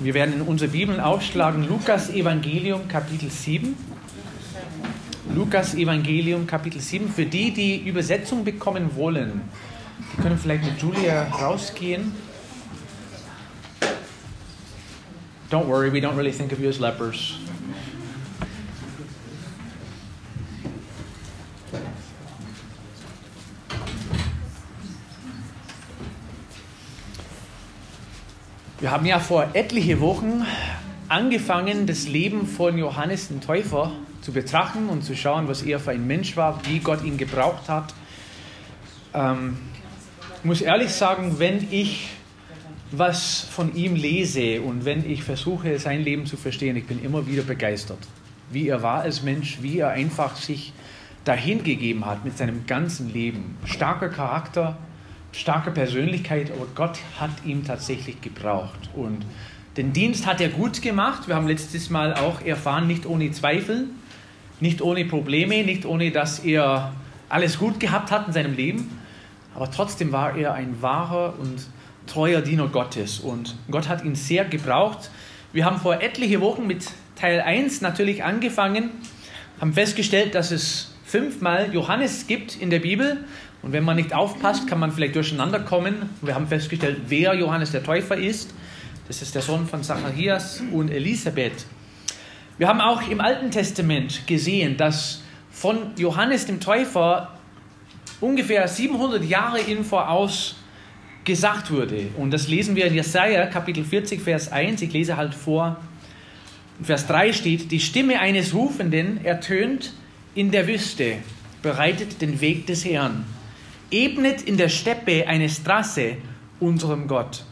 Wir werden in unsere Bibeln aufschlagen Lukas Evangelium Kapitel 7. Lukas Evangelium Kapitel 7. Für die, die Übersetzung bekommen wollen, die können vielleicht mit Julia rausgehen. Don't worry, we don't really think of you as lepers. Wir haben ja vor etliche Wochen angefangen, das Leben von Johannes den Täufer zu betrachten und zu schauen, was er für ein Mensch war, wie Gott ihn gebraucht hat. Ähm, ich muss ehrlich sagen, wenn ich was von ihm lese und wenn ich versuche, sein Leben zu verstehen, ich bin immer wieder begeistert, wie er war als Mensch, wie er einfach sich dahingegeben hat mit seinem ganzen Leben. Starker Charakter, starke Persönlichkeit, aber Gott hat ihn tatsächlich gebraucht. Und den Dienst hat er gut gemacht. Wir haben letztes Mal auch erfahren, nicht ohne Zweifel, nicht ohne Probleme, nicht ohne, dass er alles gut gehabt hat in seinem Leben. Aber trotzdem war er ein wahrer und treuer Diener Gottes. Und Gott hat ihn sehr gebraucht. Wir haben vor etliche Wochen mit Teil 1 natürlich angefangen, haben festgestellt, dass es fünfmal Johannes gibt in der Bibel und wenn man nicht aufpasst, kann man vielleicht durcheinander kommen. Wir haben festgestellt, wer Johannes der Täufer ist. Das ist der Sohn von Zacharias und Elisabeth. Wir haben auch im Alten Testament gesehen, dass von Johannes dem Täufer ungefähr 700 Jahre in voraus gesagt wurde. Und das lesen wir in Jesaja Kapitel 40, Vers 1. Ich lese halt vor. Vers 3 steht: Die Stimme eines Rufenden ertönt in der Wüste, bereitet den Weg des Herrn ebnet in der Steppe eine Straße unserem Gott.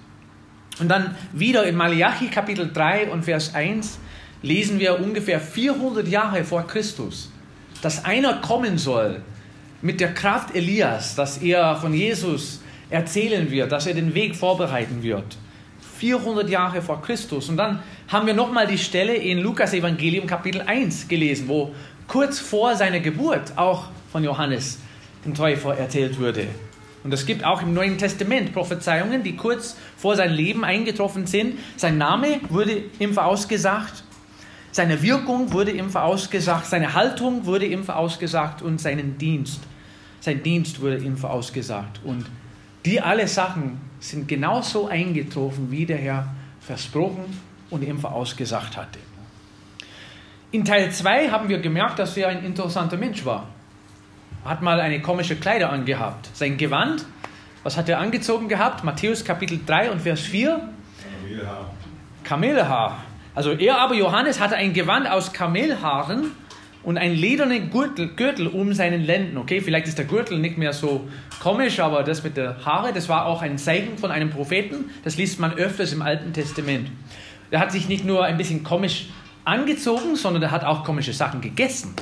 Und dann wieder in Malachi Kapitel 3 und Vers 1 lesen wir ungefähr 400 Jahre vor Christus, dass einer kommen soll mit der Kraft Elias, dass er von Jesus erzählen wird, dass er den Weg vorbereiten wird. 400 Jahre vor Christus. Und dann haben wir nochmal die Stelle in Lukas Evangelium Kapitel 1 gelesen, wo kurz vor seiner Geburt auch von Johannes dem Täufer erzählt wurde. Und es gibt auch im Neuen Testament Prophezeiungen, die kurz vor sein Leben eingetroffen sind. Sein Name wurde ihm vorausgesagt, seine Wirkung wurde ihm vorausgesagt, seine Haltung wurde ihm vorausgesagt und seinen Dienst, sein Dienst wurde ihm vorausgesagt. Und die alle Sachen sind genauso eingetroffen, wie der Herr versprochen und ihm vorausgesagt hatte. In Teil 2 haben wir gemerkt, dass er ein interessanter Mensch war hat mal eine komische Kleider angehabt. Sein Gewand, was hat er angezogen gehabt? Matthäus Kapitel 3 und Vers 4. Kamelhaar. Kamelhaar. Also er aber, Johannes, hatte ein Gewand aus Kamelhaaren und einen ledernen Gürtel, Gürtel um seinen Lenden. Okay, vielleicht ist der Gürtel nicht mehr so komisch, aber das mit der Haare, das war auch ein Zeichen von einem Propheten. Das liest man öfters im Alten Testament. Er hat sich nicht nur ein bisschen komisch angezogen, sondern er hat auch komische Sachen gegessen.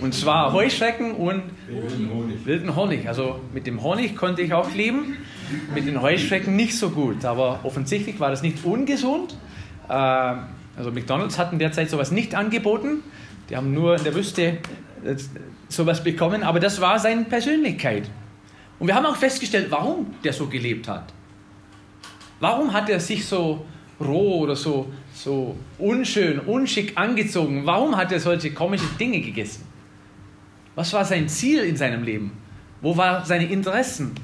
Und zwar Heuschrecken und wilden Honig. wilden Honig. Also mit dem Honig konnte ich auch leben, mit den Heuschrecken nicht so gut. Aber offensichtlich war das nicht ungesund. Äh, also McDonald's hatten derzeit sowas nicht angeboten. Die haben nur in der Wüste äh, sowas bekommen. Aber das war seine Persönlichkeit. Und wir haben auch festgestellt, warum der so gelebt hat. Warum hat er sich so roh oder so so unschön, unschick angezogen. Warum hat er solche komischen Dinge gegessen? Was war sein Ziel in seinem Leben? Wo waren seine Interessen?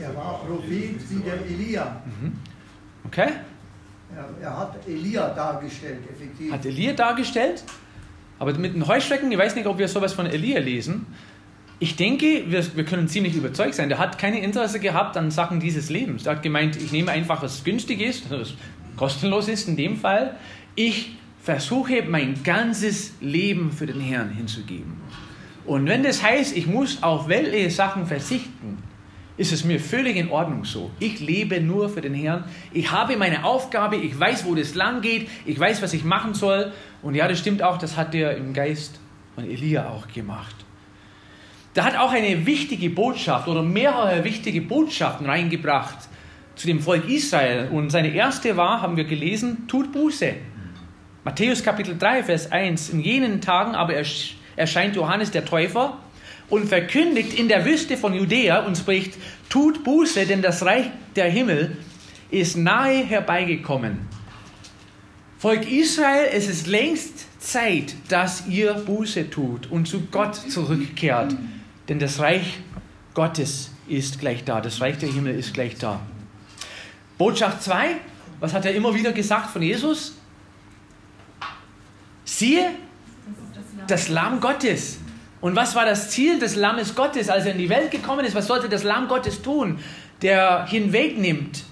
Er war Prophet wie der Elia. Mhm. Okay. Er, er, hat Elia dargestellt, effektiv. Hat Elia dargestellt? Aber mit den Heuschrecken, ich weiß nicht, ob wir sowas von Elia lesen. Ich denke, wir, wir können ziemlich überzeugt sein. Der hat keine Interesse gehabt an Sachen dieses Lebens. Er hat gemeint, ich nehme einfach, was günstig ist, was kostenlos ist in dem Fall, ich versuche mein ganzes Leben für den Herrn hinzugeben. Und wenn das heißt, ich muss auf welche Sachen verzichten, ist es mir völlig in Ordnung so. Ich lebe nur für den Herrn. Ich habe meine Aufgabe, ich weiß, wo das lang geht, ich weiß, was ich machen soll. Und ja, das stimmt auch, das hat er im Geist von Elia auch gemacht. Da hat auch eine wichtige Botschaft oder mehrere wichtige Botschaften reingebracht zu dem Volk Israel. Und seine erste war, haben wir gelesen, tut Buße. Matthäus Kapitel 3, Vers 1. In jenen Tagen aber erscheint Johannes der Täufer und verkündigt in der Wüste von Judäa und spricht, tut Buße, denn das Reich der Himmel ist nahe herbeigekommen. Volk Israel, es ist längst Zeit, dass ihr Buße tut und zu Gott zurückkehrt. Denn das Reich Gottes ist gleich da. Das Reich der Himmel ist gleich da. Botschaft 2, was hat er immer wieder gesagt von Jesus? Siehe, das Lamm Gottes. Und was war das Ziel des Lammes Gottes, als er in die Welt gekommen ist? Was sollte das Lamm Gottes tun, der hinwegnimmt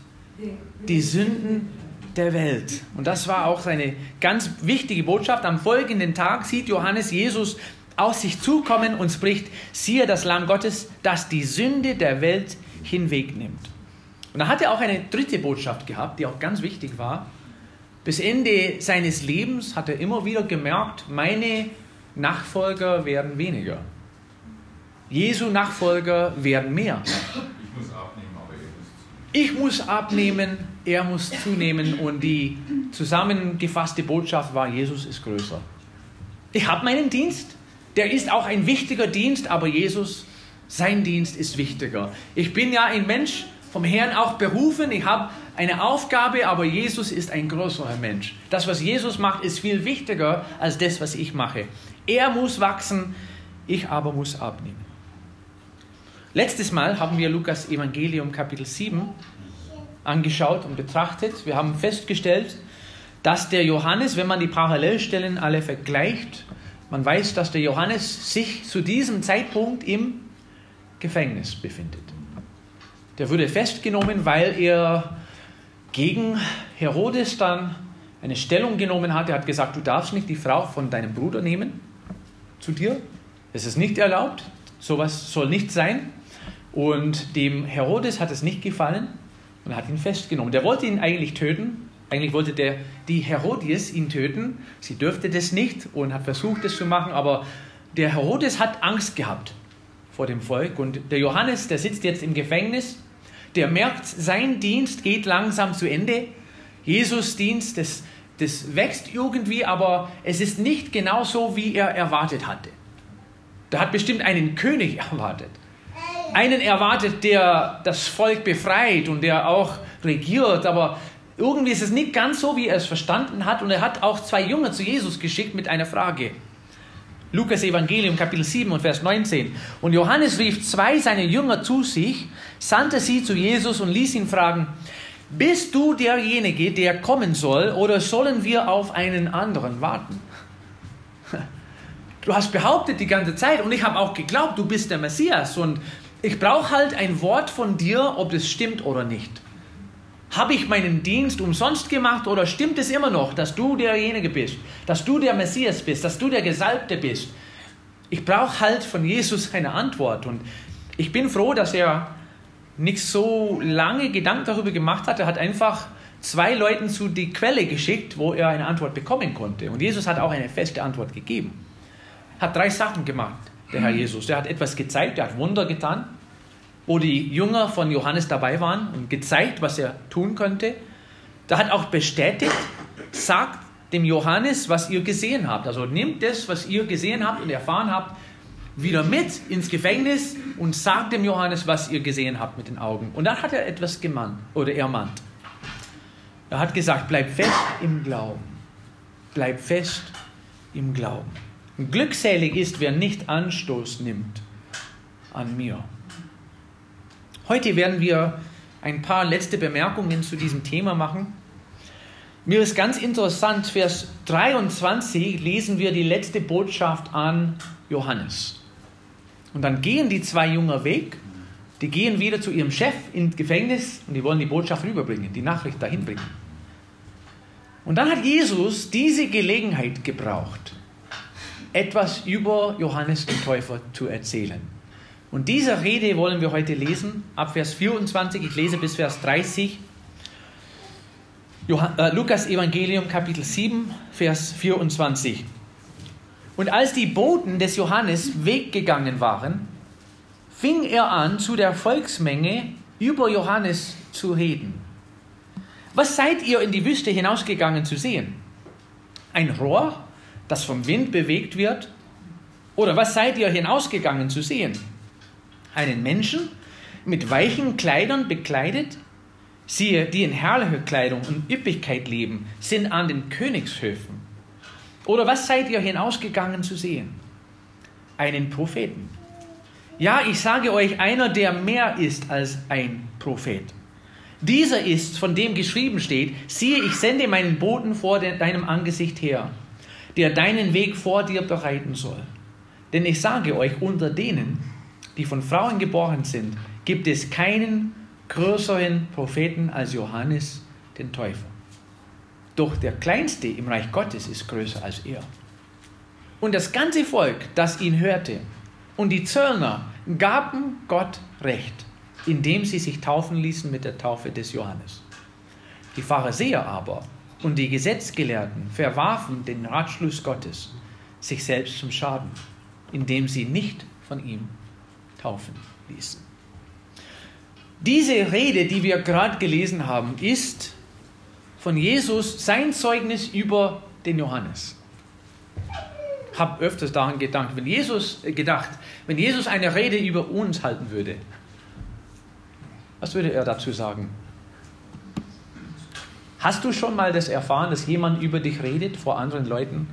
die Sünden der Welt? Und das war auch seine ganz wichtige Botschaft. Am folgenden Tag sieht Johannes Jesus auf sich zukommen und spricht, siehe das Lamm Gottes, das die Sünde der Welt hinwegnimmt. Und er hatte auch eine dritte Botschaft gehabt, die auch ganz wichtig war. Bis Ende seines Lebens hat er immer wieder gemerkt, meine Nachfolger werden weniger. Jesu Nachfolger werden mehr. Ich muss abnehmen, aber er muss zunehmen. Ich muss abnehmen, er muss zunehmen. Und die zusammengefasste Botschaft war, Jesus ist größer. Ich habe meinen Dienst, der ist auch ein wichtiger Dienst, aber Jesus, sein Dienst ist wichtiger. Ich bin ja ein Mensch vom Herrn auch berufen, ich habe eine Aufgabe, aber Jesus ist ein größerer Mensch. Das, was Jesus macht, ist viel wichtiger als das, was ich mache. Er muss wachsen, ich aber muss abnehmen. Letztes Mal haben wir Lukas Evangelium Kapitel 7 angeschaut und betrachtet. Wir haben festgestellt, dass der Johannes, wenn man die Parallelstellen alle vergleicht, man weiß, dass der Johannes sich zu diesem Zeitpunkt im Gefängnis befindet. Der wurde festgenommen, weil er gegen Herodes dann eine Stellung genommen hat. Er hat gesagt, du darfst nicht die Frau von deinem Bruder nehmen zu dir. Es ist nicht erlaubt. Sowas soll nicht sein. Und dem Herodes hat es nicht gefallen und hat ihn festgenommen. Der wollte ihn eigentlich töten. Eigentlich wollte der, die Herodias ihn töten. Sie dürfte das nicht und hat versucht, das zu machen. Aber der Herodes hat Angst gehabt vor dem Volk. Und der Johannes, der sitzt jetzt im Gefängnis. Der merkt, sein Dienst geht langsam zu Ende. Jesus Dienst, das das wächst irgendwie, aber es ist nicht genau so, wie er erwartet hatte. Da hat bestimmt einen König erwartet. Einen erwartet, der das Volk befreit und der auch regiert, aber irgendwie ist es nicht ganz so, wie er es verstanden hat. Und er hat auch zwei Jünger zu Jesus geschickt mit einer Frage. Lukas Evangelium Kapitel 7 und Vers 19. Und Johannes rief zwei seiner Jünger zu sich, sandte sie zu Jesus und ließ ihn fragen, bist du derjenige, der kommen soll, oder sollen wir auf einen anderen warten? Du hast behauptet die ganze Zeit und ich habe auch geglaubt, du bist der Messias und ich brauche halt ein Wort von dir, ob das stimmt oder nicht. Habe ich meinen Dienst umsonst gemacht oder stimmt es immer noch, dass du derjenige bist, dass du der Messias bist, dass du der Gesalbte bist? Ich brauche halt von Jesus eine Antwort und ich bin froh, dass er nicht so lange Gedanken darüber gemacht hat. Er hat einfach zwei Leuten zu die Quelle geschickt, wo er eine Antwort bekommen konnte. Und Jesus hat auch eine feste Antwort gegeben. Hat drei Sachen gemacht, der Herr Jesus. Der hat etwas gezeigt, der hat Wunder getan, wo die Jünger von Johannes dabei waren und gezeigt, was er tun könnte. Der hat auch bestätigt, sagt dem Johannes, was ihr gesehen habt. Also nimmt das, was ihr gesehen habt und erfahren habt, wieder mit ins Gefängnis und sagt dem Johannes, was ihr gesehen habt mit den Augen. Und dann hat er etwas gemannt oder ermahnt. Er hat gesagt, bleib fest im Glauben. Bleib fest im Glauben. Und glückselig ist, wer nicht Anstoß nimmt an mir. Heute werden wir ein paar letzte Bemerkungen zu diesem Thema machen. Mir ist ganz interessant, Vers 23 lesen wir die letzte Botschaft an Johannes. Und dann gehen die zwei Jünger weg, die gehen wieder zu ihrem Chef ins Gefängnis und die wollen die Botschaft rüberbringen, die Nachricht dahin bringen. Und dann hat Jesus diese Gelegenheit gebraucht, etwas über Johannes den Täufer zu erzählen. Und diese Rede wollen wir heute lesen, ab Vers 24, ich lese bis Vers 30. Johann, äh, Lukas Evangelium Kapitel 7, Vers 24. Und als die Boten des Johannes weggegangen waren, fing er an, zu der Volksmenge über Johannes zu reden. Was seid ihr in die Wüste hinausgegangen zu sehen? Ein Rohr, das vom Wind bewegt wird? Oder was seid ihr hinausgegangen zu sehen? Einen Menschen mit weichen Kleidern bekleidet? Siehe, die in herrlicher Kleidung und Üppigkeit leben, sind an den Königshöfen. Oder was seid ihr hinausgegangen zu sehen? Einen Propheten. Ja, ich sage euch, einer, der mehr ist als ein Prophet. Dieser ist, von dem geschrieben steht, siehe, ich sende meinen Boten vor deinem Angesicht her, der deinen Weg vor dir bereiten soll. Denn ich sage euch, unter denen, die von Frauen geboren sind, gibt es keinen größeren Propheten als Johannes den Täufer. Doch der Kleinste im Reich Gottes ist größer als er. Und das ganze Volk, das ihn hörte, und die Zöllner gaben Gott Recht, indem sie sich taufen ließen mit der Taufe des Johannes. Die Pharisäer aber und die Gesetzgelehrten verwarfen den Ratschluss Gottes, sich selbst zum Schaden, indem sie nicht von ihm taufen ließen. Diese Rede, die wir gerade gelesen haben, ist von Jesus sein Zeugnis über den Johannes. Ich habe öfters daran gedacht, wenn Jesus äh, gedacht, wenn Jesus eine Rede über uns halten würde, was würde er dazu sagen? Hast du schon mal das erfahren, dass jemand über dich redet vor anderen Leuten?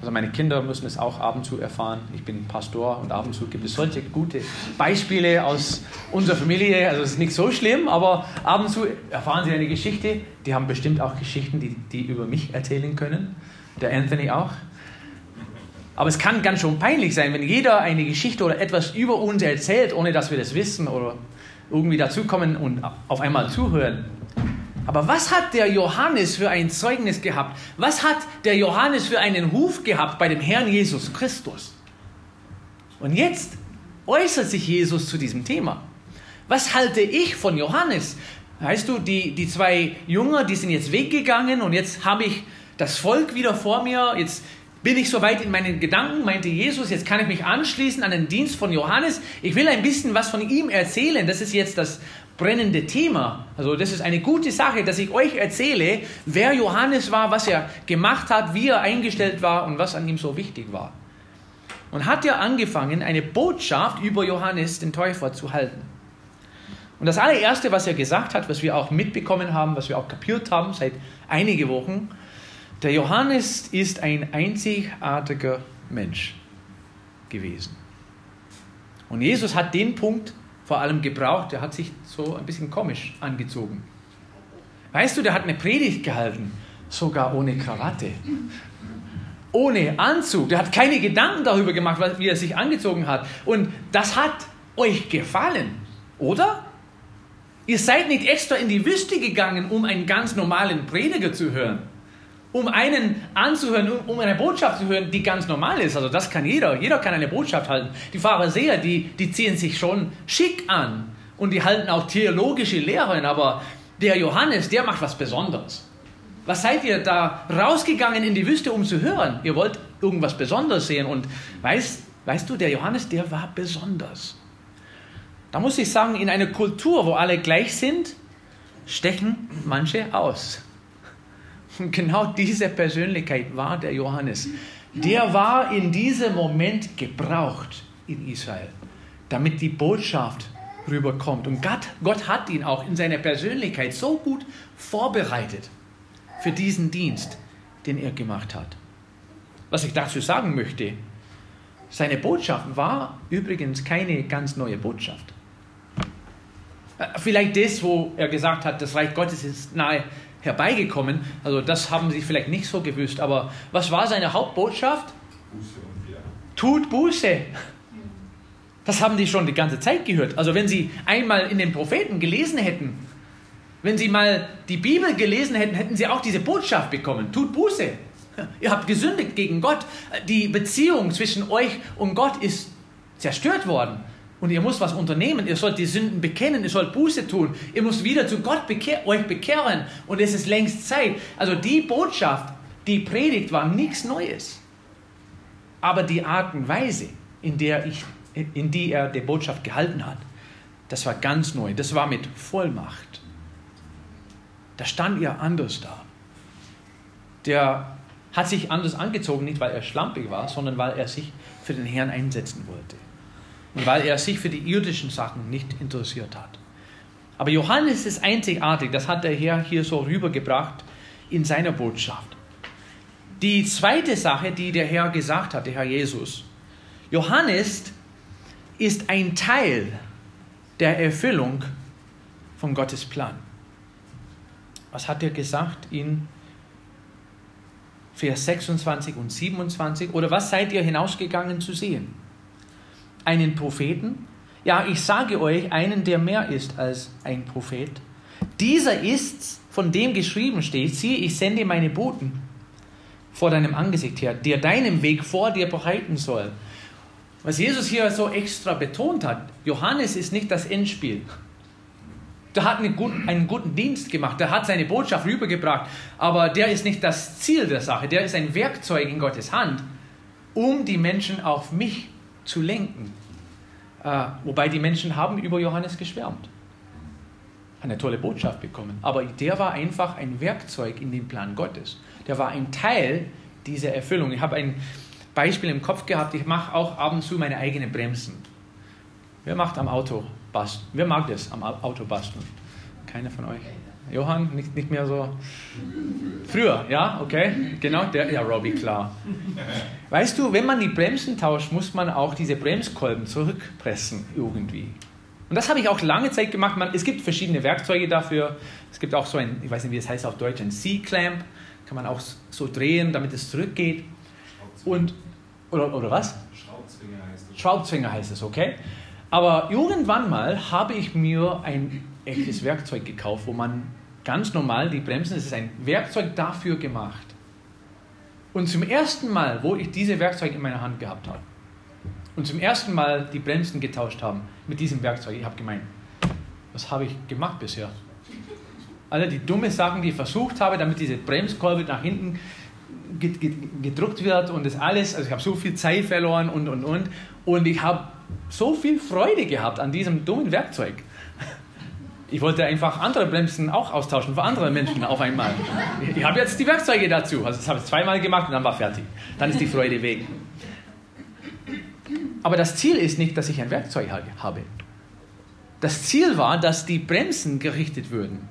Also meine Kinder müssen es auch ab und zu erfahren. Ich bin Pastor und ab und zu gibt es solche gute Beispiele aus unserer Familie. Also es ist nicht so schlimm, aber ab und zu erfahren sie eine Geschichte. Die haben bestimmt auch Geschichten, die, die über mich erzählen können. Der Anthony auch. Aber es kann ganz schön peinlich sein, wenn jeder eine Geschichte oder etwas über uns erzählt, ohne dass wir das wissen oder irgendwie dazukommen und auf einmal zuhören. Aber was hat der Johannes für ein Zeugnis gehabt? Was hat der Johannes für einen Ruf gehabt bei dem Herrn Jesus Christus? Und jetzt äußert sich Jesus zu diesem Thema. Was halte ich von Johannes? Weißt du, die, die zwei Jünger, die sind jetzt weggegangen und jetzt habe ich das Volk wieder vor mir. Jetzt bin ich soweit in meinen Gedanken, meinte Jesus, jetzt kann ich mich anschließen an den Dienst von Johannes. Ich will ein bisschen was von ihm erzählen. Das ist jetzt das brennende Thema. Also das ist eine gute Sache, dass ich euch erzähle, wer Johannes war, was er gemacht hat, wie er eingestellt war und was an ihm so wichtig war. Und hat er angefangen, eine Botschaft über Johannes den Täufer zu halten. Und das allererste, was er gesagt hat, was wir auch mitbekommen haben, was wir auch kapiert haben seit einigen Wochen, der Johannes ist ein einzigartiger Mensch gewesen. Und Jesus hat den Punkt vor allem gebraucht, der hat sich so ein bisschen komisch angezogen. Weißt du, der hat eine Predigt gehalten, sogar ohne Krawatte, ohne Anzug. Der hat keine Gedanken darüber gemacht, wie er sich angezogen hat. Und das hat euch gefallen, oder? Ihr seid nicht extra in die Wüste gegangen, um einen ganz normalen Prediger zu hören um einen anzuhören, um eine Botschaft zu hören, die ganz normal ist. Also das kann jeder. Jeder kann eine Botschaft halten. Die Pharisäer, die, die ziehen sich schon schick an und die halten auch theologische Lehren, aber der Johannes, der macht was Besonderes. Was seid ihr da rausgegangen in die Wüste, um zu hören? Ihr wollt irgendwas Besonderes sehen und weißt, weißt du, der Johannes, der war besonders. Da muss ich sagen, in einer Kultur, wo alle gleich sind, stechen manche aus. Genau diese Persönlichkeit war der Johannes. Der war in diesem Moment gebraucht in Israel, damit die Botschaft rüberkommt. Und Gott, Gott hat ihn auch in seiner Persönlichkeit so gut vorbereitet für diesen Dienst, den er gemacht hat. Was ich dazu sagen möchte, seine Botschaft war übrigens keine ganz neue Botschaft. Äh, vielleicht das, wo er gesagt hat, das Reich Gottes ist nahe herbeigekommen. Also das haben sie vielleicht nicht so gewusst. Aber was war seine Hauptbotschaft? Buße und Bier. Tut Buße. Das haben die schon die ganze Zeit gehört. Also wenn sie einmal in den Propheten gelesen hätten, wenn sie mal die Bibel gelesen hätten, hätten sie auch diese Botschaft bekommen. Tut Buße. Ihr habt gesündigt gegen Gott. Die Beziehung zwischen euch und Gott ist zerstört worden. Und ihr müsst was unternehmen. Ihr sollt die Sünden bekennen. Ihr sollt Buße tun. Ihr müsst wieder zu Gott bekehr, euch bekehren. Und es ist längst Zeit. Also die Botschaft, die Predigt war nichts Neues. Aber die Art und Weise, in, der ich, in die er die Botschaft gehalten hat, das war ganz neu. Das war mit Vollmacht. Da stand er anders da. Der hat sich anders angezogen, nicht weil er schlampig war, sondern weil er sich für den Herrn einsetzen wollte und weil er sich für die irdischen Sachen nicht interessiert hat. Aber Johannes ist einzigartig, das hat der Herr hier so rübergebracht in seiner Botschaft. Die zweite Sache, die der Herr gesagt hat, der Herr Jesus, Johannes ist ein Teil der Erfüllung von Gottes Plan. Was hat er gesagt in Vers 26 und 27? Oder was seid ihr hinausgegangen zu sehen? Einen Propheten? Ja, ich sage euch, einen, der mehr ist als ein Prophet. Dieser ist's, von dem geschrieben steht, siehe, ich sende meine Boten vor deinem Angesicht her, der deinen Weg vor dir bereiten soll. Was Jesus hier so extra betont hat, Johannes ist nicht das Endspiel. Der hat einen guten, einen guten Dienst gemacht, der hat seine Botschaft rübergebracht, aber der ist nicht das Ziel der Sache, der ist ein Werkzeug in Gottes Hand, um die Menschen auf mich zu lenken. Äh, wobei die Menschen haben über Johannes geschwärmt. Eine tolle Botschaft bekommen. Aber der war einfach ein Werkzeug in dem Plan Gottes. Der war ein Teil dieser Erfüllung. Ich habe ein Beispiel im Kopf gehabt. Ich mache auch ab und zu meine eigenen Bremsen. Wer macht am Auto basteln? Wer mag das am Auto basteln? Keiner von euch? Johann, nicht, nicht mehr so. Früher, ja, okay, genau, der, ja, Robbie, klar. Weißt du, wenn man die Bremsen tauscht, muss man auch diese Bremskolben zurückpressen irgendwie. Und das habe ich auch lange Zeit gemacht. Man, es gibt verschiedene Werkzeuge dafür. Es gibt auch so ein, ich weiß nicht, wie es heißt auf Deutsch, ein C-Clamp. Kann man auch so drehen, damit es zurückgeht. Und, oder, oder was? Schraubzwinger heißt es. Schraubzwinger heißt es, okay. Aber irgendwann mal habe ich mir ein echtes Werkzeug gekauft, wo man ganz normal die Bremsen, es ist ein Werkzeug dafür gemacht. Und zum ersten Mal, wo ich diese Werkzeug in meiner Hand gehabt habe und zum ersten Mal die Bremsen getauscht haben mit diesem Werkzeug, ich habe gemeint, was habe ich gemacht bisher? Alle die dumme Sachen, die ich versucht habe, damit diese Bremskolbe nach hinten gedruckt wird und das alles, also ich habe so viel Zeit verloren und und und und ich habe so viel Freude gehabt an diesem dummen Werkzeug. Ich wollte einfach andere Bremsen auch austauschen für andere Menschen auf einmal. Ich habe jetzt die Werkzeuge dazu. Also das habe ich zweimal gemacht und dann war fertig. Dann ist die Freude weg. Aber das Ziel ist nicht, dass ich ein Werkzeug habe. Das Ziel war, dass die Bremsen gerichtet würden.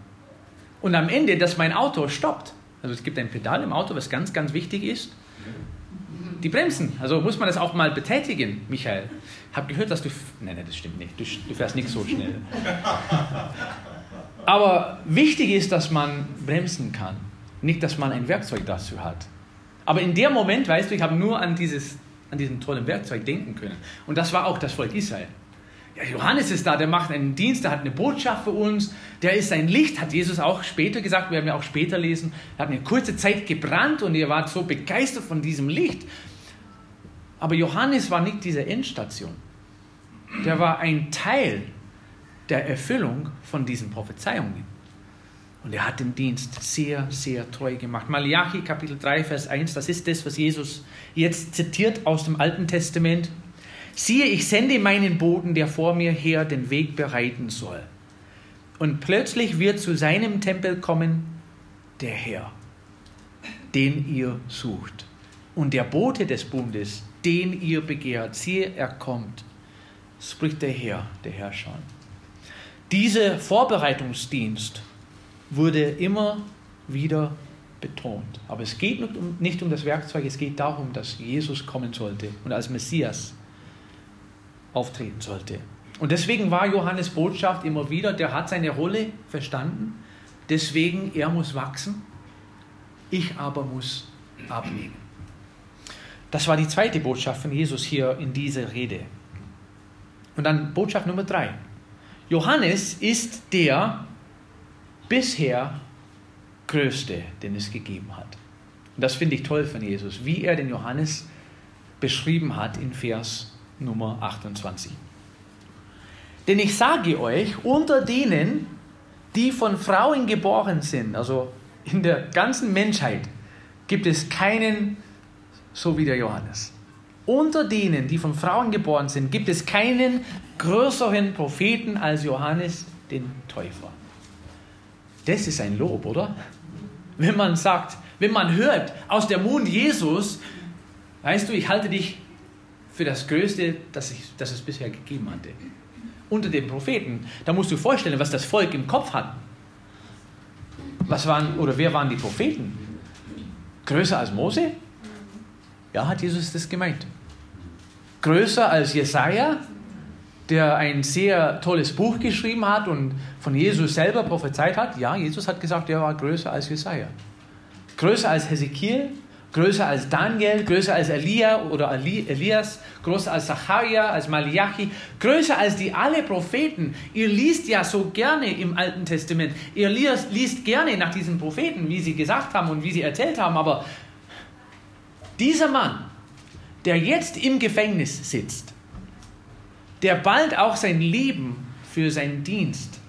Und am Ende, dass mein Auto stoppt. Also es gibt ein Pedal im Auto, was ganz, ganz wichtig ist. Die Bremsen. Also muss man das auch mal betätigen, Michael. Ich habe gehört, dass du. Nein, nein, das stimmt nicht. Du, du fährst nicht so schnell. Aber wichtig ist, dass man bremsen kann. Nicht, dass man ein Werkzeug dazu hat. Aber in dem Moment, weißt du, ich habe nur an, dieses, an diesen tollen Werkzeug denken können. Und das war auch das Volk Israel. Ja, Johannes ist da, der macht einen Dienst, der hat eine Botschaft für uns, der ist ein Licht, hat Jesus auch später gesagt, wir werden ja auch später lesen. Er hat eine kurze Zeit gebrannt und ihr wart so begeistert von diesem Licht. Aber Johannes war nicht diese Endstation. Der war ein Teil der Erfüllung von diesen Prophezeiungen. Und er hat den Dienst sehr, sehr treu gemacht. Malachi Kapitel 3, Vers 1, das ist das, was Jesus jetzt zitiert aus dem Alten Testament. Siehe, ich sende meinen Boten, der vor mir her den Weg bereiten soll. Und plötzlich wird zu seinem Tempel kommen der Herr, den ihr sucht. Und der Bote des Bundes, den ihr begehrt, siehe, er kommt, spricht der Herr, der Herrscher. Dieser Vorbereitungsdienst wurde immer wieder betont. Aber es geht nicht um das Werkzeug, es geht darum, dass Jesus kommen sollte und als Messias auftreten sollte. Und deswegen war Johannes Botschaft immer wieder, der hat seine Rolle verstanden, deswegen er muss wachsen, ich aber muss abnehmen. Das war die zweite Botschaft von Jesus hier in dieser Rede. Und dann Botschaft Nummer drei. Johannes ist der bisher größte, den es gegeben hat. Und das finde ich toll von Jesus, wie er den Johannes beschrieben hat in Vers Nummer 28. Denn ich sage euch, unter denen, die von Frauen geboren sind, also in der ganzen Menschheit, gibt es keinen so wie der Johannes. Unter denen, die von Frauen geboren sind, gibt es keinen größeren Propheten als Johannes den Täufer. Das ist ein Lob, oder? Wenn man sagt, wenn man hört aus der Mund Jesus, weißt du, ich halte dich für das Größte, das, ich, das es bisher gegeben hatte. unter den Propheten, da musst du vorstellen, was das Volk im Kopf hat. Was waren, oder wer waren die Propheten? Größer als Mose? Ja, hat Jesus das gemeint. Größer als Jesaja, der ein sehr tolles Buch geschrieben hat und von Jesus selber prophezeit hat? Ja, Jesus hat gesagt, er war größer als Jesaja. Größer als Hesekiel, größer als Daniel, größer als Elia oder Elias, größer als Zacharia, als Malachi, größer als die alle Propheten. Ihr liest ja so gerne im Alten Testament. Ihr liest gerne nach diesen Propheten, wie sie gesagt haben und wie sie erzählt haben. Aber dieser Mann, der jetzt im Gefängnis sitzt, der bald auch sein Leben für seinen Dienst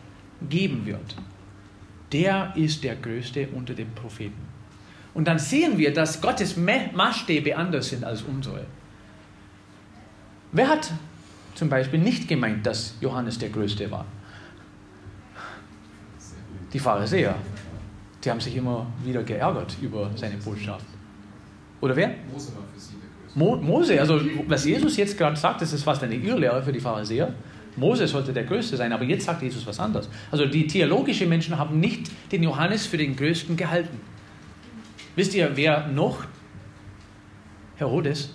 geben wird, der ist der Größte unter den Propheten. Und dann sehen wir, dass Gottes Maßstäbe anders sind als unsere. Wer hat zum Beispiel nicht gemeint, dass Johannes der Größte war? Die Pharisäer. Die haben sich immer wieder geärgert über seine Botschaft. Oder wer? Mose war für sie der Größte. Mo Mose, also was Jesus jetzt gerade sagt, das ist fast eine Irrlehre für die Pharisäer. Mose sollte der Größte sein, aber jetzt sagt Jesus was anderes. Also die theologischen Menschen haben nicht den Johannes für den Größten gehalten. Wisst ihr, wer noch? Herodes.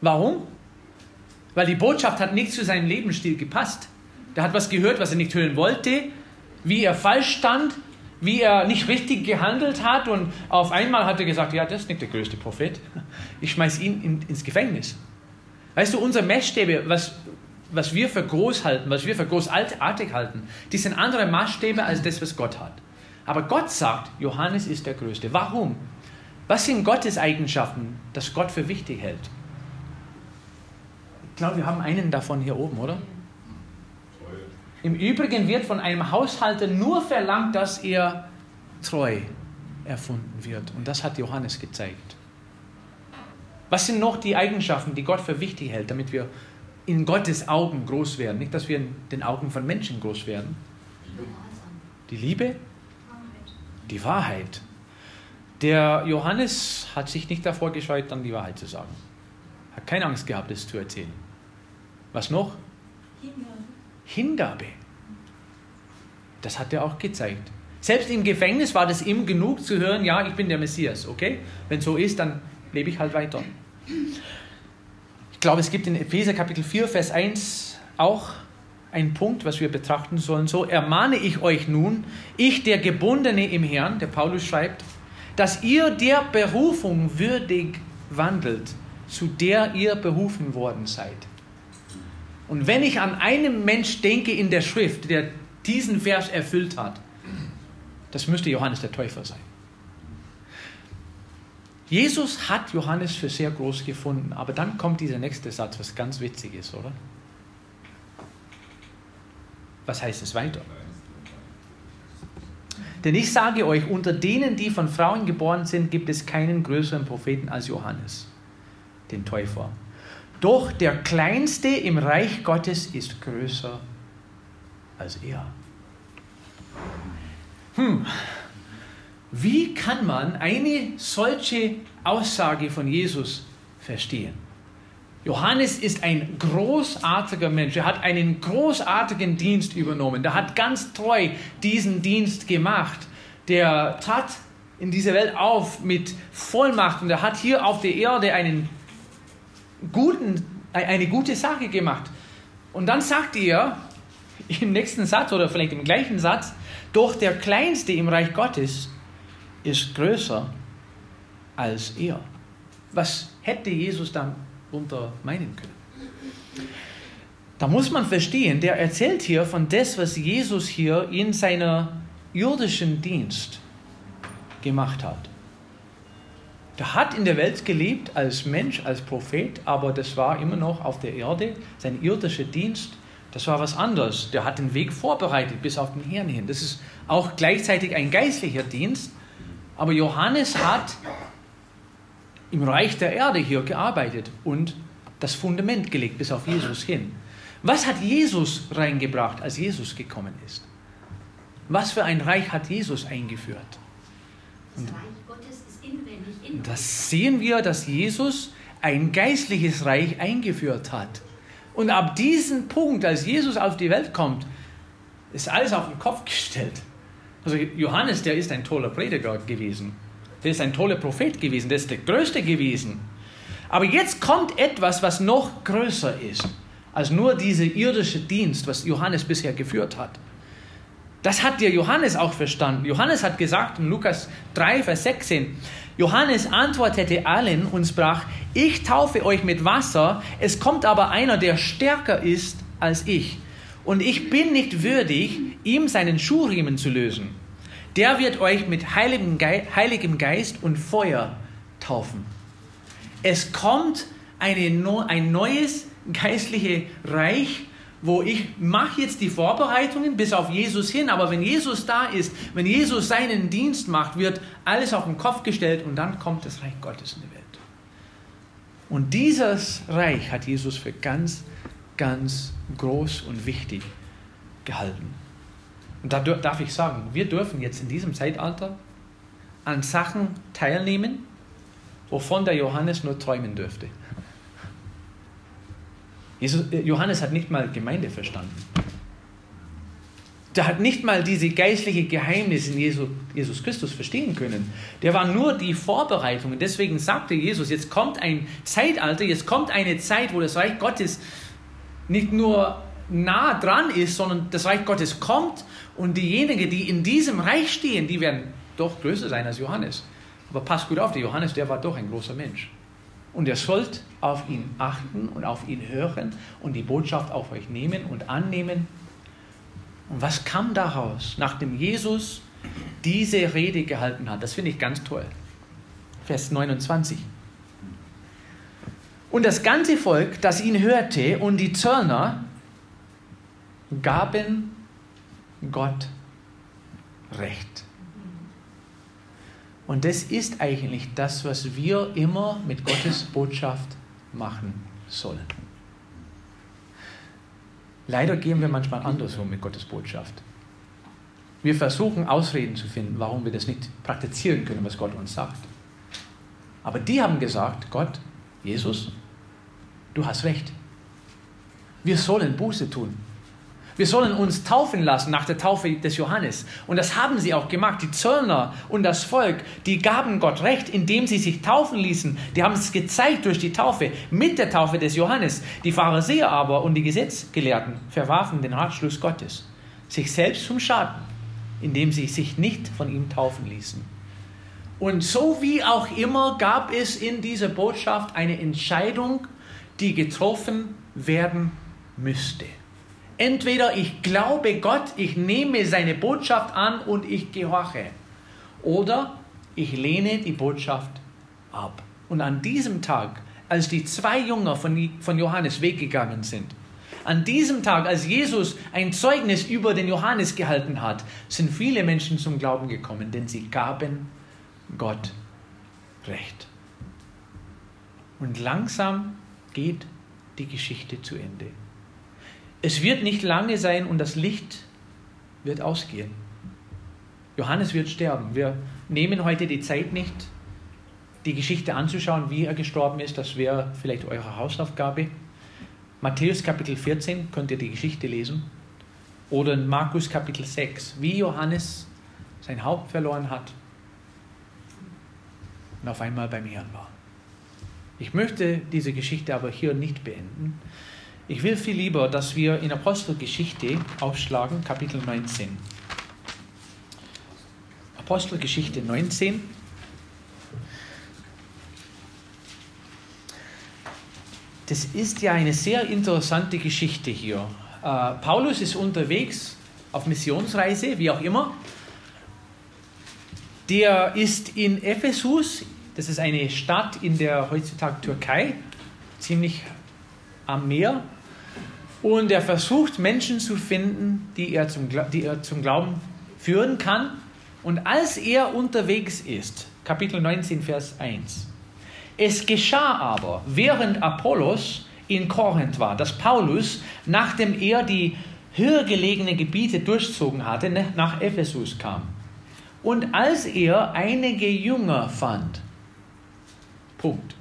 Warum? Weil die Botschaft hat nicht zu seinem Lebensstil gepasst. Der hat was gehört, was er nicht hören wollte, wie er falsch stand, wie er nicht richtig gehandelt hat und auf einmal hat er gesagt, ja, das ist nicht der größte Prophet. Ich schmeiß ihn in, ins Gefängnis. Weißt du, unsere Maßstäbe, was, was wir für groß halten, was wir für großartig halten, die sind andere Maßstäbe als das, was Gott hat. Aber Gott sagt, Johannes ist der Größte. Warum? Was sind Gottes Eigenschaften, das Gott für wichtig hält? Ich glaube, wir haben einen davon hier oben, oder? Im Übrigen wird von einem Haushalter nur verlangt, dass er treu erfunden wird. Und das hat Johannes gezeigt. Was sind noch die Eigenschaften, die Gott für wichtig hält, damit wir in Gottes Augen groß werden? Nicht, dass wir in den Augen von Menschen groß werden. Die Liebe, die Wahrheit. Der Johannes hat sich nicht davor gescheut, dann die Wahrheit zu sagen. Hat keine Angst gehabt, es zu erzählen. Was noch? Hingabe. Hingabe. Das hat er auch gezeigt. Selbst im Gefängnis war das ihm genug zu hören, ja, ich bin der Messias, okay? Wenn so ist, dann lebe ich halt weiter. Ich glaube, es gibt in Epheser Kapitel 4, Vers 1 auch ein Punkt, was wir betrachten sollen. So ermahne ich euch nun, ich der Gebundene im Herrn, der Paulus schreibt, dass ihr der Berufung würdig wandelt, zu der ihr berufen worden seid. Und wenn ich an einen Mensch denke in der Schrift, der diesen Vers erfüllt hat, das müsste Johannes der Täufer sein. Jesus hat Johannes für sehr groß gefunden, aber dann kommt dieser nächste Satz, was ganz witzig ist, oder? Was heißt es weiter? Denn ich sage euch, unter denen, die von Frauen geboren sind, gibt es keinen größeren Propheten als Johannes, den Täufer. Doch der Kleinste im Reich Gottes ist größer als er. Hm, wie kann man eine solche Aussage von Jesus verstehen? Johannes ist ein großartiger Mensch. Er hat einen großartigen Dienst übernommen. Der hat ganz treu diesen Dienst gemacht. Der trat in dieser Welt auf mit Vollmacht und er hat hier auf der Erde einen guten, eine gute Sache gemacht. Und dann sagt er im nächsten Satz oder vielleicht im gleichen Satz, doch der Kleinste im Reich Gottes ist größer als er. Was hätte Jesus dann darunter meinen können. Da muss man verstehen, der erzählt hier von das, was Jesus hier in seiner irdischen Dienst gemacht hat. Der hat in der Welt gelebt als Mensch, als Prophet, aber das war immer noch auf der Erde. Sein irdischer Dienst, das war was anderes. Der hat den Weg vorbereitet bis auf den Herrn hin. Das ist auch gleichzeitig ein geistlicher Dienst. Aber Johannes hat im Reich der Erde hier gearbeitet und das Fundament gelegt bis auf Jesus hin. Was hat Jesus reingebracht, als Jesus gekommen ist? Was für ein Reich hat Jesus eingeführt? Und das Reich Gottes ist inwendig in Das sehen wir, dass Jesus ein geistliches Reich eingeführt hat. Und ab diesem Punkt, als Jesus auf die Welt kommt, ist alles auf den Kopf gestellt. Also Johannes, der ist ein toller Prediger gewesen. Der ist ein toller Prophet gewesen. Der ist der Größte gewesen. Aber jetzt kommt etwas, was noch größer ist als nur dieser irdische Dienst, was Johannes bisher geführt hat. Das hat der Johannes auch verstanden. Johannes hat gesagt in Lukas 3, Vers 16, Johannes antwortete allen und sprach, ich taufe euch mit Wasser, es kommt aber einer, der stärker ist als ich. Und ich bin nicht würdig, ihm seinen Schuhriemen zu lösen. Der wird euch mit heiligem, Geist und Feuer taufen. Es kommt eine, ein neues geistliches Reich, wo ich mache jetzt die Vorbereitungen bis auf Jesus hin, aber wenn Jesus da ist, wenn Jesus seinen Dienst macht, wird alles auf den Kopf gestellt und dann kommt das Reich Gottes in die Welt. Und dieses Reich hat Jesus für ganz, ganz groß und wichtig gehalten. Und da darf ich sagen, wir dürfen jetzt in diesem Zeitalter an Sachen teilnehmen, wovon der Johannes nur träumen dürfte. Jesus, äh, Johannes hat nicht mal Gemeinde verstanden. Der hat nicht mal diese geistliche Geheimnisse in Jesus, Jesus Christus verstehen können. Der war nur die Vorbereitung. Und deswegen sagte Jesus, jetzt kommt ein Zeitalter, jetzt kommt eine Zeit, wo das Reich Gottes nicht nur nah dran ist, sondern das Reich Gottes kommt und diejenigen, die in diesem Reich stehen, die werden doch größer sein als Johannes. Aber passt gut auf, der Johannes, der war doch ein großer Mensch. Und ihr sollt auf ihn achten und auf ihn hören und die Botschaft auf euch nehmen und annehmen. Und was kam daraus, nachdem Jesus diese Rede gehalten hat? Das finde ich ganz toll. Vers 29. Und das ganze Volk, das ihn hörte, und die Zöllner, gaben Gott Recht. Und das ist eigentlich das, was wir immer mit Gottes Botschaft machen sollen. Leider gehen wir manchmal andersrum mit Gottes Botschaft. Wir versuchen Ausreden zu finden, warum wir das nicht praktizieren können, was Gott uns sagt. Aber die haben gesagt, Gott, Jesus, du hast recht. Wir sollen Buße tun. Wir sollen uns taufen lassen nach der Taufe des Johannes. Und das haben sie auch gemacht. Die Zöllner und das Volk, die gaben Gott recht, indem sie sich taufen ließen. Die haben es gezeigt durch die Taufe, mit der Taufe des Johannes. Die Pharisäer aber und die Gesetzgelehrten verwarfen den Ratschluss Gottes, sich selbst zum Schaden, indem sie sich nicht von ihm taufen ließen. Und so wie auch immer gab es in dieser Botschaft eine Entscheidung, die getroffen werden müsste. Entweder ich glaube Gott, ich nehme seine Botschaft an und ich gehorche. Oder ich lehne die Botschaft ab. Und an diesem Tag, als die zwei Jünger von, Johannes weggegangen sind, an diesem Tag, als Jesus ein Zeugnis über den Johannes gehalten hat, sind viele Menschen zum Glauben gekommen, denn sie gaben Gott Recht. Und langsam geht die Geschichte zu Ende. Es wird nicht lange sein und das Licht wird ausgehen. Johannes wird sterben. Wir nehmen heute die Zeit nicht, die Geschichte anzuschauen, wie er gestorben ist. Das wäre vielleicht eure Hausaufgabe. Matthäus Kapitel 14 könnt ihr die Geschichte lesen. Oder in Markus Kapitel 6, wie Johannes sein Haupt verloren hat und auf einmal beim Herrn war. Ich möchte diese Geschichte aber hier nicht beenden. Ich will viel lieber, dass wir in Apostelgeschichte aufschlagen, Kapitel 19. Apostelgeschichte 19. Das ist ja eine sehr interessante Geschichte hier. Äh, Paulus ist unterwegs auf Missionsreise, wie auch immer. Der ist in Ephesus, das ist eine Stadt in der heutzutage Türkei, ziemlich am Meer. Und er versucht Menschen zu finden, die er zum, die er zum Glauben führen kann. Und als er unterwegs ist, Kapitel 19, Vers 1, es geschah aber, während Apollos in Korinth war, dass Paulus, nachdem er die höher gelegenen Gebiete durchzogen hatte, nach Ephesus kam. Und als er einige Jünger fand, Punkt,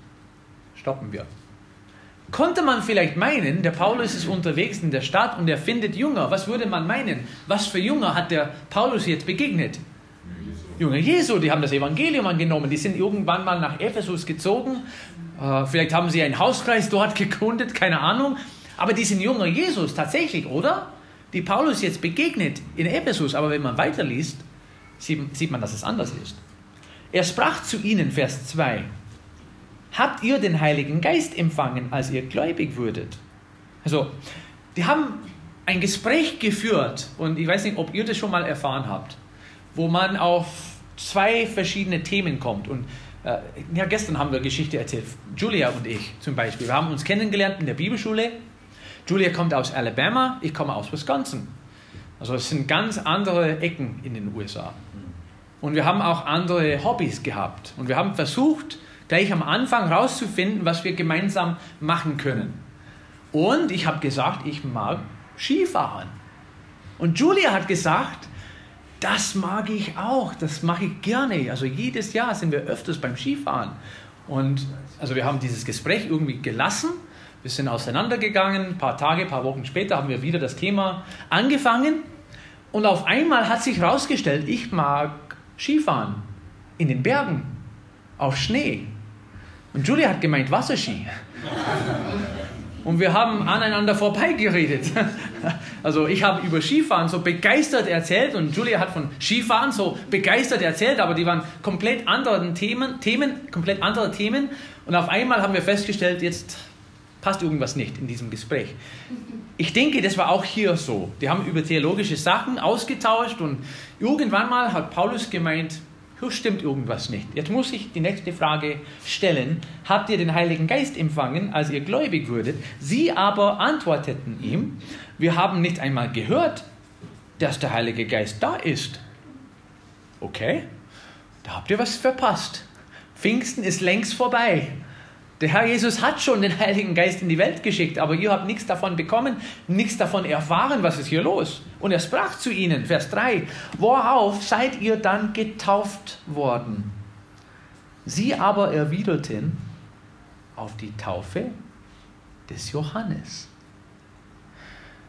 stoppen wir. Konnte man vielleicht meinen, der Paulus ist unterwegs in der Stadt und er findet Jünger. Was würde man meinen? Was für Jünger hat der Paulus jetzt begegnet? Jünger Jesu, die haben das Evangelium angenommen, die sind irgendwann mal nach Ephesus gezogen. Äh, vielleicht haben sie einen Hauskreis dort gegründet, keine Ahnung. Aber die sind Jünger Jesus tatsächlich, oder? Die Paulus jetzt begegnet in Ephesus. Aber wenn man weiterliest, sieht man, dass es anders ist. Er sprach zu ihnen, Vers 2, habt ihr den Heiligen Geist empfangen, als ihr gläubig würdet? Also, die haben ein Gespräch geführt und ich weiß nicht, ob ihr das schon mal erfahren habt, wo man auf zwei verschiedene Themen kommt. Und äh, ja, gestern haben wir Geschichte erzählt, Julia und ich zum Beispiel. Wir haben uns kennengelernt in der Bibelschule. Julia kommt aus Alabama, ich komme aus Wisconsin. Also es sind ganz andere Ecken in den USA. Und wir haben auch andere Hobbys gehabt. Und wir haben versucht, gleich am Anfang herauszufinden, was wir gemeinsam machen können. Und ich habe gesagt, ich mag Skifahren. Und Julia hat gesagt, das mag ich auch, das mache ich gerne. Also jedes Jahr sind wir öfters beim Skifahren. Und also wir haben dieses Gespräch irgendwie gelassen. Wir sind auseinandergegangen. Ein paar Tage, ein paar Wochen später haben wir wieder das Thema angefangen. Und auf einmal hat sich herausgestellt, ich mag Skifahren in den Bergen, auf Schnee. Und Julia hat gemeint Wasserski. Und wir haben aneinander vorbeigeredet. Also ich habe über Skifahren so begeistert erzählt und Julia hat von Skifahren so begeistert erzählt, aber die waren komplett andere Themen, Themen, komplett andere Themen. Und auf einmal haben wir festgestellt, jetzt passt irgendwas nicht in diesem Gespräch. Ich denke, das war auch hier so. Die haben über theologische Sachen ausgetauscht und irgendwann mal hat Paulus gemeint, stimmt irgendwas nicht. Jetzt muss ich die nächste Frage stellen. Habt ihr den Heiligen Geist empfangen, als ihr gläubig wurdet? Sie aber antworteten ihm, wir haben nicht einmal gehört, dass der Heilige Geist da ist. Okay, da habt ihr was verpasst. Pfingsten ist längst vorbei. Der Herr Jesus hat schon den Heiligen Geist in die Welt geschickt, aber ihr habt nichts davon bekommen, nichts davon erfahren, was ist hier los. Und er sprach zu ihnen, Vers 3, worauf seid ihr dann getauft worden? Sie aber erwiderten, auf die Taufe des Johannes.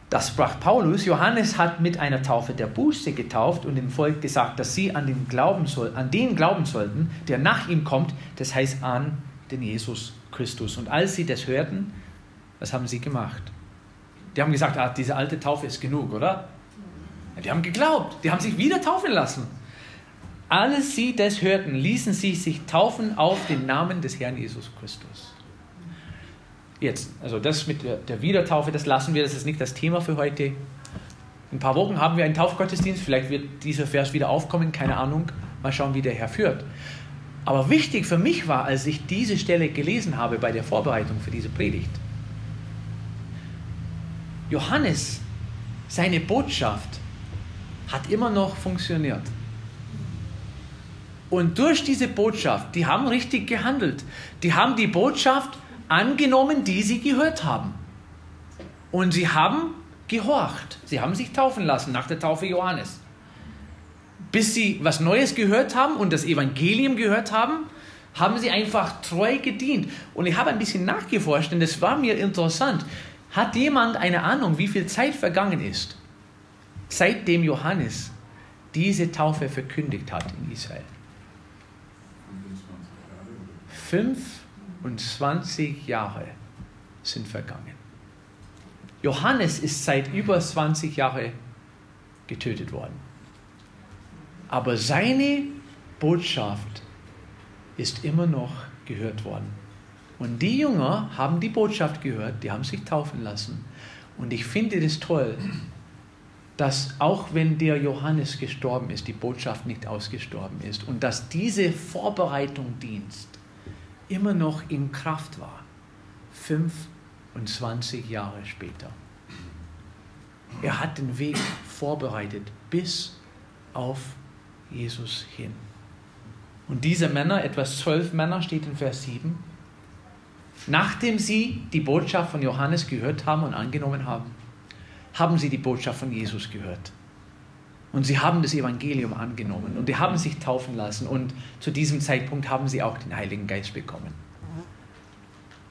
Das sprach Paulus. Johannes hat mit einer Taufe der Buße getauft und dem Volk gesagt, dass sie an den, glauben soll, an den glauben sollten, der nach ihm kommt, das heißt an den Jesus Christus. Und als sie das hörten, was haben sie gemacht? Die haben gesagt, ah, diese alte Taufe ist genug, oder? Die haben geglaubt, die haben sich wieder taufen lassen. Als sie das hörten, ließen sie sich taufen auf den Namen des Herrn Jesus Christus. Jetzt, also das mit der, der Wiedertaufe, das lassen wir, das ist nicht das Thema für heute. In ein paar Wochen haben wir einen Taufgottesdienst, vielleicht wird dieser Vers wieder aufkommen, keine Ahnung. Mal schauen, wie der Herr führt. Aber wichtig für mich war, als ich diese Stelle gelesen habe bei der Vorbereitung für diese Predigt, Johannes, seine Botschaft hat immer noch funktioniert. Und durch diese Botschaft, die haben richtig gehandelt. Die haben die Botschaft angenommen, die sie gehört haben. Und sie haben gehorcht. Sie haben sich taufen lassen nach der Taufe Johannes bis sie was Neues gehört haben und das Evangelium gehört haben, haben sie einfach treu gedient. Und ich habe ein bisschen nachgeforscht, denn das war mir interessant. Hat jemand eine Ahnung, wie viel Zeit vergangen ist, seitdem Johannes diese Taufe verkündigt hat in Israel? 25 Jahre sind vergangen. Johannes ist seit über 20 Jahren getötet worden. Aber seine Botschaft ist immer noch gehört worden. Und die Jünger haben die Botschaft gehört, die haben sich taufen lassen. Und ich finde das toll, dass auch wenn der Johannes gestorben ist, die Botschaft nicht ausgestorben ist und dass diese Vorbereitung Dienst immer noch in Kraft war, 25 Jahre später. Er hat den Weg vorbereitet bis auf Jesus hin. Und diese Männer, etwas zwölf Männer, steht in Vers 7, nachdem sie die Botschaft von Johannes gehört haben und angenommen haben, haben sie die Botschaft von Jesus gehört. Und sie haben das Evangelium angenommen und die haben sich taufen lassen und zu diesem Zeitpunkt haben sie auch den Heiligen Geist bekommen.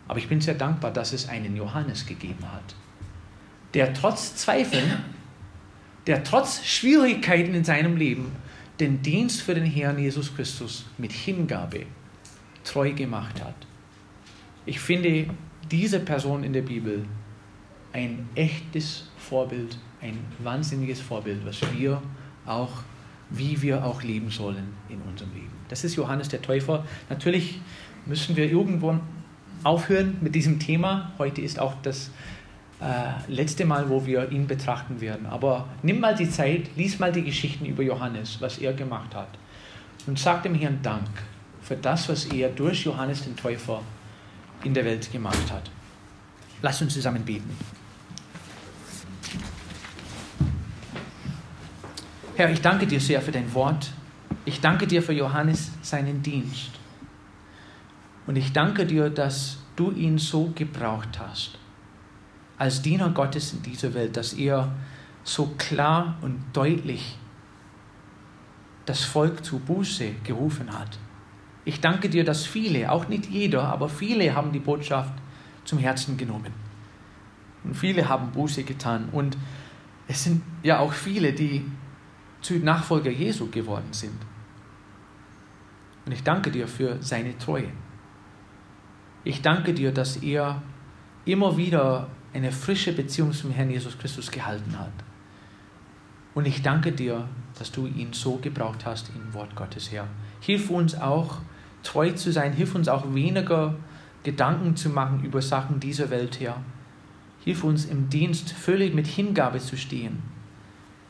Aber ich bin sehr dankbar, dass es einen Johannes gegeben hat, der trotz Zweifeln, der trotz Schwierigkeiten in seinem Leben den Dienst für den Herrn Jesus Christus mit Hingabe treu gemacht hat. Ich finde diese Person in der Bibel ein echtes Vorbild, ein wahnsinniges Vorbild, was wir auch, wie wir auch leben sollen in unserem Leben. Das ist Johannes der Täufer. Natürlich müssen wir irgendwo aufhören mit diesem Thema. Heute ist auch das äh, letzte Mal, wo wir ihn betrachten werden. Aber nimm mal die Zeit, lies mal die Geschichten über Johannes, was er gemacht hat. Und sag dem Herrn Dank für das, was er durch Johannes den Täufer in der Welt gemacht hat. Lass uns zusammen beten. Herr, ich danke dir sehr für dein Wort. Ich danke dir für Johannes seinen Dienst. Und ich danke dir, dass du ihn so gebraucht hast, als Diener Gottes in dieser Welt, dass er so klar und deutlich das Volk zu Buße gerufen hat. Ich danke dir, dass viele, auch nicht jeder, aber viele haben die Botschaft zum Herzen genommen. Und viele haben Buße getan. Und es sind ja auch viele, die zu Nachfolger Jesu geworden sind. Und ich danke dir für seine Treue. Ich danke dir, dass er immer wieder eine frische Beziehung zum Herrn Jesus Christus gehalten hat. Und ich danke dir, dass du ihn so gebraucht hast im Wort Gottes, Herr. Hilf uns auch, treu zu sein. Hilf uns auch weniger Gedanken zu machen über Sachen dieser Welt, Herr. Hilf uns im Dienst völlig mit Hingabe zu stehen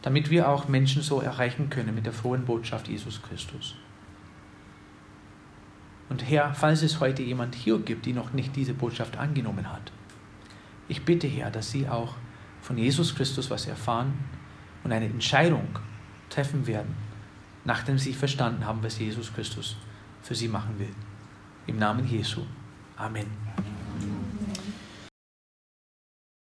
damit wir auch Menschen so erreichen können mit der frohen Botschaft Jesus Christus. Und Herr, falls es heute jemand hier gibt, die noch nicht diese Botschaft angenommen hat, ich bitte Herr, dass sie auch von Jesus Christus was erfahren und eine Entscheidung treffen werden, nachdem sie verstanden haben, was Jesus Christus für sie machen will. Im Namen Jesu. Amen.